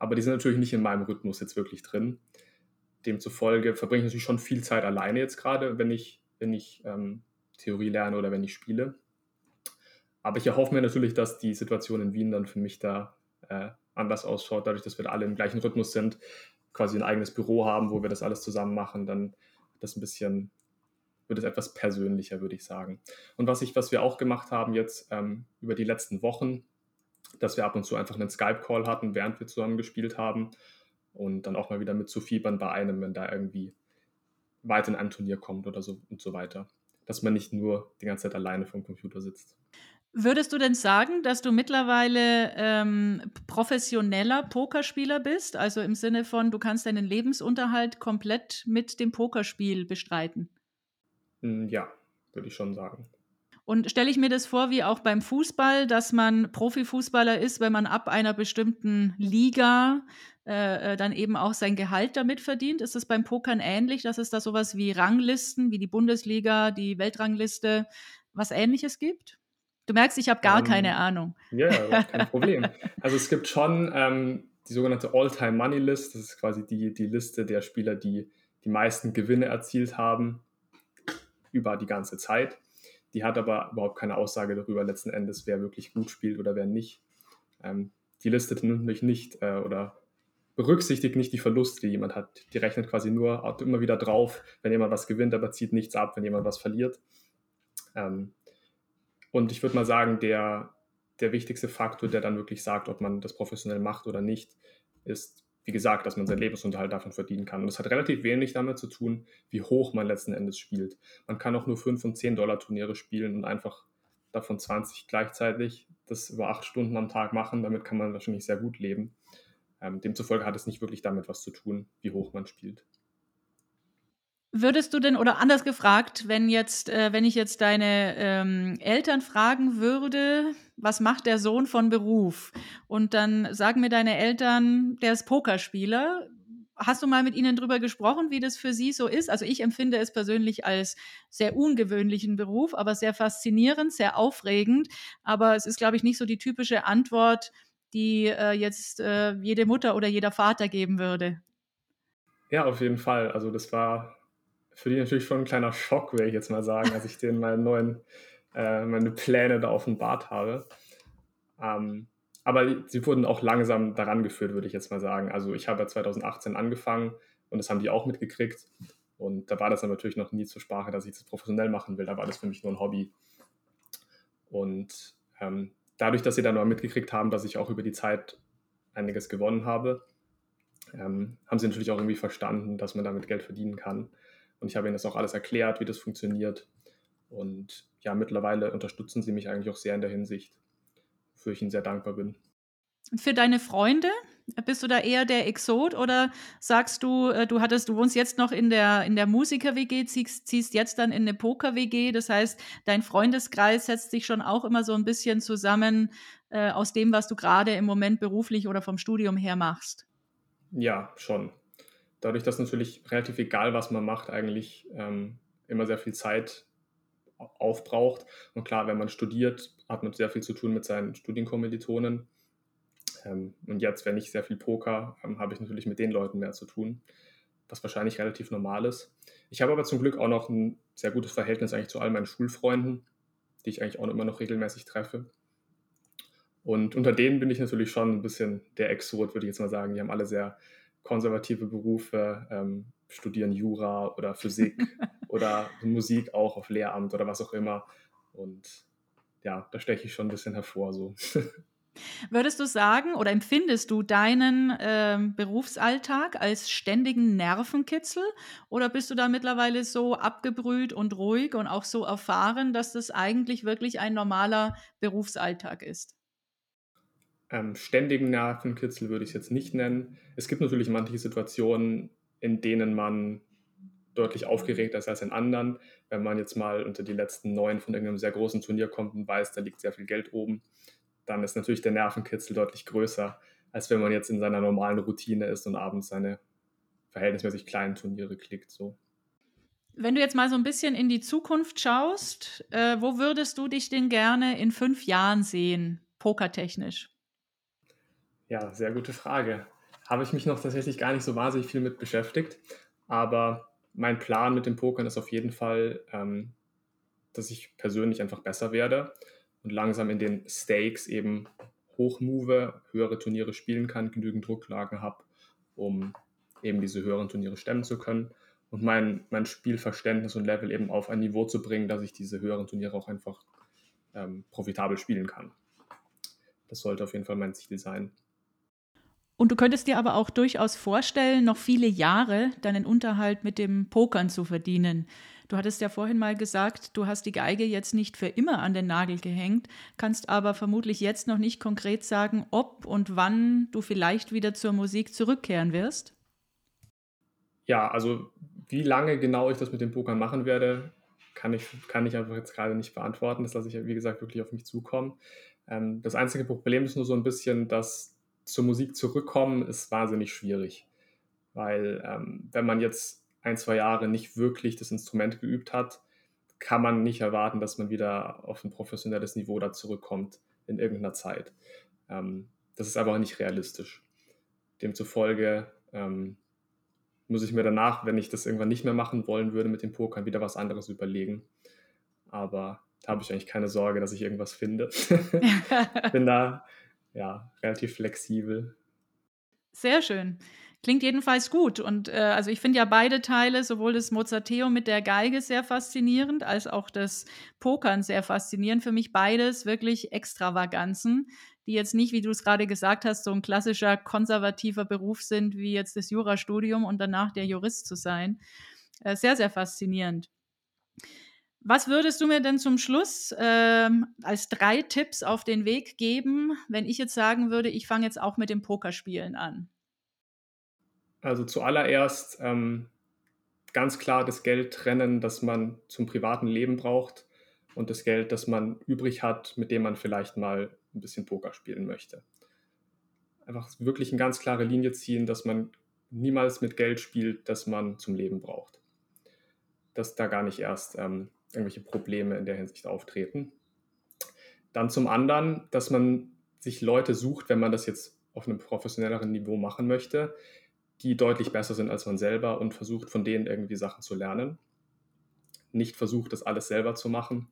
Aber die sind natürlich nicht in meinem Rhythmus jetzt wirklich drin. Demzufolge verbringe ich natürlich schon viel Zeit alleine jetzt gerade, wenn ich, wenn ich ähm, Theorie lerne oder wenn ich spiele. Aber ich erhoffe mir natürlich, dass die Situation in Wien dann für mich da äh, anders ausschaut, dadurch, dass wir alle im gleichen Rhythmus sind, quasi ein eigenes Büro haben, wo wir das alles zusammen machen, dann das ein bisschen, wird es etwas persönlicher, würde ich sagen. Und was, ich, was wir auch gemacht haben jetzt ähm, über die letzten Wochen, dass wir ab und zu einfach einen Skype-Call hatten, während wir zusammen gespielt haben und dann auch mal wieder mit zu fiebern bei einem, wenn da irgendwie weit in ein Turnier kommt oder so und so weiter. Dass man nicht nur die ganze Zeit alleine vom Computer sitzt. Würdest du denn sagen, dass du mittlerweile ähm, professioneller Pokerspieler bist? Also im Sinne von, du kannst deinen Lebensunterhalt komplett mit dem Pokerspiel bestreiten? Hm, ja, würde ich schon sagen. Und stelle ich mir das vor, wie auch beim Fußball, dass man Profifußballer ist, wenn man ab einer bestimmten Liga äh, äh dann eben auch sein Gehalt damit verdient? Ist es beim Pokern ähnlich, dass es da sowas wie Ranglisten, wie die Bundesliga, die Weltrangliste, was ähnliches gibt? Du merkst, ich habe gar ähm, keine Ahnung. Ja, yeah, kein Problem. Also es gibt schon ähm, die sogenannte All-Time-Money-List. Das ist quasi die, die Liste der Spieler, die die meisten Gewinne erzielt haben über die ganze Zeit. Die hat aber überhaupt keine Aussage darüber letzten Endes, wer wirklich gut spielt oder wer nicht. Ähm, die listet nämlich nicht äh, oder berücksichtigt nicht die Verluste, die jemand hat. Die rechnet quasi nur immer wieder drauf, wenn jemand was gewinnt, aber zieht nichts ab, wenn jemand was verliert. Ähm, und ich würde mal sagen, der, der wichtigste Faktor, der dann wirklich sagt, ob man das professionell macht oder nicht, ist, wie gesagt, dass man seinen Lebensunterhalt davon verdienen kann. Und das hat relativ wenig damit zu tun, wie hoch man letzten Endes spielt. Man kann auch nur 5 und 10 Dollar Turniere spielen und einfach davon 20 gleichzeitig das über acht Stunden am Tag machen. Damit kann man wahrscheinlich sehr gut leben. Ähm, demzufolge hat es nicht wirklich damit was zu tun, wie hoch man spielt. Würdest du denn, oder anders gefragt, wenn jetzt, äh, wenn ich jetzt deine ähm, Eltern fragen würde, was macht der Sohn von Beruf? Und dann sagen mir deine Eltern, der ist Pokerspieler. Hast du mal mit ihnen darüber gesprochen, wie das für sie so ist? Also ich empfinde es persönlich als sehr ungewöhnlichen Beruf, aber sehr faszinierend, sehr aufregend. Aber es ist, glaube ich, nicht so die typische Antwort, die äh, jetzt äh, jede Mutter oder jeder Vater geben würde. Ja, auf jeden Fall. Also das war für die natürlich schon ein kleiner Schock, würde ich jetzt mal sagen, als ich denen meine neuen, äh, meine Pläne da offenbart habe. Ähm, aber sie wurden auch langsam daran geführt, würde ich jetzt mal sagen. Also ich habe ja 2018 angefangen und das haben die auch mitgekriegt. Und da war das dann natürlich noch nie zur Sprache, dass ich das professionell machen will. Da war das für mich nur ein Hobby. Und ähm, dadurch, dass sie dann mal mitgekriegt haben, dass ich auch über die Zeit einiges gewonnen habe, ähm, haben sie natürlich auch irgendwie verstanden, dass man damit Geld verdienen kann. Und ich habe ihnen das auch alles erklärt, wie das funktioniert. Und ja, mittlerweile unterstützen sie mich eigentlich auch sehr in der Hinsicht, wofür ich ihnen sehr dankbar bin. Für deine Freunde, bist du da eher der Exot oder sagst du, äh, du hattest, du wohnst jetzt noch in der, in der Musiker-WG, ziehst, ziehst jetzt dann in eine Poker-WG, das heißt, dein Freundeskreis setzt sich schon auch immer so ein bisschen zusammen äh, aus dem, was du gerade im Moment beruflich oder vom Studium her machst? Ja, schon dadurch, dass natürlich relativ egal, was man macht, eigentlich ähm, immer sehr viel Zeit aufbraucht. Und klar, wenn man studiert, hat man sehr viel zu tun mit seinen Studienkommilitonen. Ähm, und jetzt, wenn ich sehr viel Poker, ähm, habe ich natürlich mit den Leuten mehr zu tun, was wahrscheinlich relativ normal ist. Ich habe aber zum Glück auch noch ein sehr gutes Verhältnis eigentlich zu all meinen Schulfreunden, die ich eigentlich auch immer noch regelmäßig treffe. Und unter denen bin ich natürlich schon ein bisschen der Exot, würde ich jetzt mal sagen. Die haben alle sehr konservative Berufe, ähm, studieren Jura oder Physik oder Musik auch auf Lehramt oder was auch immer. Und ja, da steche ich schon ein bisschen hervor. So. Würdest du sagen oder empfindest du deinen ähm, Berufsalltag als ständigen Nervenkitzel oder bist du da mittlerweile so abgebrüht und ruhig und auch so erfahren, dass das eigentlich wirklich ein normaler Berufsalltag ist? Ähm, ständigen Nervenkitzel würde ich es jetzt nicht nennen. Es gibt natürlich manche Situationen, in denen man deutlich aufgeregter ist als in anderen. Wenn man jetzt mal unter die letzten neun von irgendeinem sehr großen Turnier kommt und weiß, da liegt sehr viel Geld oben, dann ist natürlich der Nervenkitzel deutlich größer, als wenn man jetzt in seiner normalen Routine ist und abends seine verhältnismäßig kleinen Turniere klickt. So. Wenn du jetzt mal so ein bisschen in die Zukunft schaust, äh, wo würdest du dich denn gerne in fünf Jahren sehen, pokertechnisch? Ja, sehr gute Frage. Habe ich mich noch tatsächlich gar nicht so wahnsinnig viel mit beschäftigt, aber mein Plan mit dem Pokern ist auf jeden Fall, ähm, dass ich persönlich einfach besser werde und langsam in den Stakes eben hochmove, höhere Turniere spielen kann, genügend Drucklagen habe, um eben diese höheren Turniere stemmen zu können und mein, mein Spielverständnis und Level eben auf ein Niveau zu bringen, dass ich diese höheren Turniere auch einfach ähm, profitabel spielen kann. Das sollte auf jeden Fall mein Ziel sein. Und du könntest dir aber auch durchaus vorstellen, noch viele Jahre deinen Unterhalt mit dem Pokern zu verdienen. Du hattest ja vorhin mal gesagt, du hast die Geige jetzt nicht für immer an den Nagel gehängt, kannst aber vermutlich jetzt noch nicht konkret sagen, ob und wann du vielleicht wieder zur Musik zurückkehren wirst. Ja, also wie lange genau ich das mit dem Pokern machen werde, kann ich, kann ich einfach jetzt gerade nicht beantworten. Das lasse ich, wie gesagt, wirklich auf mich zukommen. Ähm, das einzige Problem ist nur so ein bisschen, dass zur Musik zurückkommen, ist wahnsinnig schwierig. Weil ähm, wenn man jetzt ein, zwei Jahre nicht wirklich das Instrument geübt hat, kann man nicht erwarten, dass man wieder auf ein professionelles Niveau da zurückkommt in irgendeiner Zeit. Ähm, das ist aber nicht realistisch. Demzufolge ähm, muss ich mir danach, wenn ich das irgendwann nicht mehr machen wollen würde mit dem Pokern, wieder was anderes überlegen. Aber da habe ich eigentlich keine Sorge, dass ich irgendwas finde. Bin da ja, relativ flexibel. Sehr schön. Klingt jedenfalls gut. Und äh, also ich finde ja beide Teile, sowohl das Mozarteum mit der Geige sehr faszinierend, als auch das Pokern sehr faszinierend. Für mich beides wirklich Extravaganzen, die jetzt nicht, wie du es gerade gesagt hast, so ein klassischer konservativer Beruf sind, wie jetzt das Jurastudium und danach der Jurist zu sein. Äh, sehr, sehr faszinierend. Was würdest du mir denn zum Schluss ähm, als drei Tipps auf den Weg geben, wenn ich jetzt sagen würde, ich fange jetzt auch mit dem Pokerspielen an? Also zuallererst ähm, ganz klar das Geld trennen, das man zum privaten Leben braucht und das Geld, das man übrig hat, mit dem man vielleicht mal ein bisschen Poker spielen möchte. Einfach wirklich eine ganz klare Linie ziehen, dass man niemals mit Geld spielt, das man zum Leben braucht. Dass da gar nicht erst ähm, irgendwelche Probleme in der Hinsicht auftreten. Dann zum anderen, dass man sich Leute sucht, wenn man das jetzt auf einem professionelleren Niveau machen möchte, die deutlich besser sind als man selber und versucht von denen irgendwie Sachen zu lernen. Nicht versucht, das alles selber zu machen,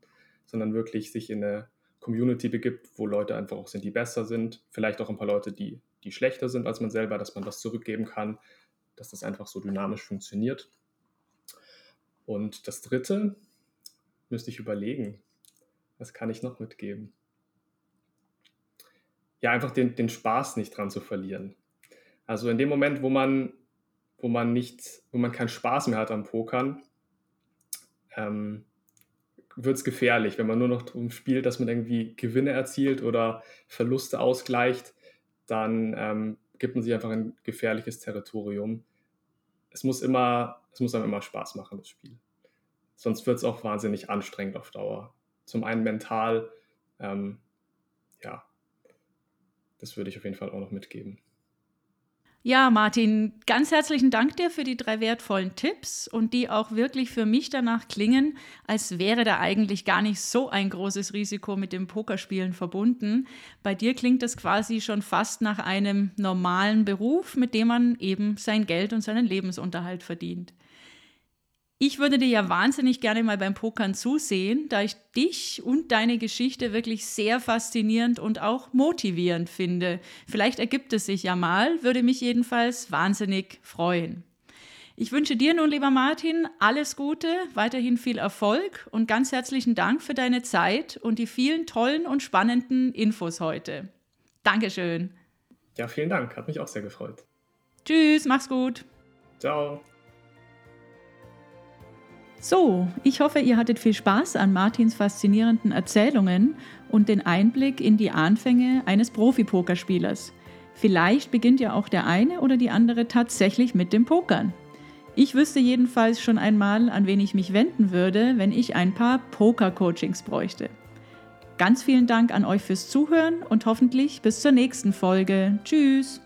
sondern wirklich sich in eine Community begibt, wo Leute einfach auch sind, die besser sind. Vielleicht auch ein paar Leute, die, die schlechter sind als man selber, dass man was zurückgeben kann, dass das einfach so dynamisch funktioniert. Und das Dritte, müsste ich überlegen, was kann ich noch mitgeben? Ja, einfach den, den Spaß nicht dran zu verlieren. Also in dem Moment, wo man, wo man nicht, wo man keinen Spaß mehr hat am Pokern, ähm, wird es gefährlich, wenn man nur noch darum spielt, dass man irgendwie Gewinne erzielt oder Verluste ausgleicht, dann ähm, gibt man sich einfach ein gefährliches Territorium. Es muss immer, es muss einem immer Spaß machen, das Spiel. Sonst wird es auch wahnsinnig anstrengend auf Dauer. Zum einen mental, ähm, ja, das würde ich auf jeden Fall auch noch mitgeben. Ja, Martin, ganz herzlichen Dank dir für die drei wertvollen Tipps und die auch wirklich für mich danach klingen, als wäre da eigentlich gar nicht so ein großes Risiko mit dem Pokerspielen verbunden. Bei dir klingt das quasi schon fast nach einem normalen Beruf, mit dem man eben sein Geld und seinen Lebensunterhalt verdient. Ich würde dir ja wahnsinnig gerne mal beim Pokern zusehen, da ich dich und deine Geschichte wirklich sehr faszinierend und auch motivierend finde. Vielleicht ergibt es sich ja mal, würde mich jedenfalls wahnsinnig freuen. Ich wünsche dir nun, lieber Martin, alles Gute, weiterhin viel Erfolg und ganz herzlichen Dank für deine Zeit und die vielen tollen und spannenden Infos heute. Dankeschön. Ja, vielen Dank. Hat mich auch sehr gefreut. Tschüss, mach's gut. Ciao. So, ich hoffe, ihr hattet viel Spaß an Martins faszinierenden Erzählungen und den Einblick in die Anfänge eines Profi-Pokerspielers. Vielleicht beginnt ja auch der eine oder die andere tatsächlich mit dem Pokern. Ich wüsste jedenfalls schon einmal, an wen ich mich wenden würde, wenn ich ein paar Poker-Coachings bräuchte. Ganz vielen Dank an euch fürs Zuhören und hoffentlich bis zur nächsten Folge. Tschüss!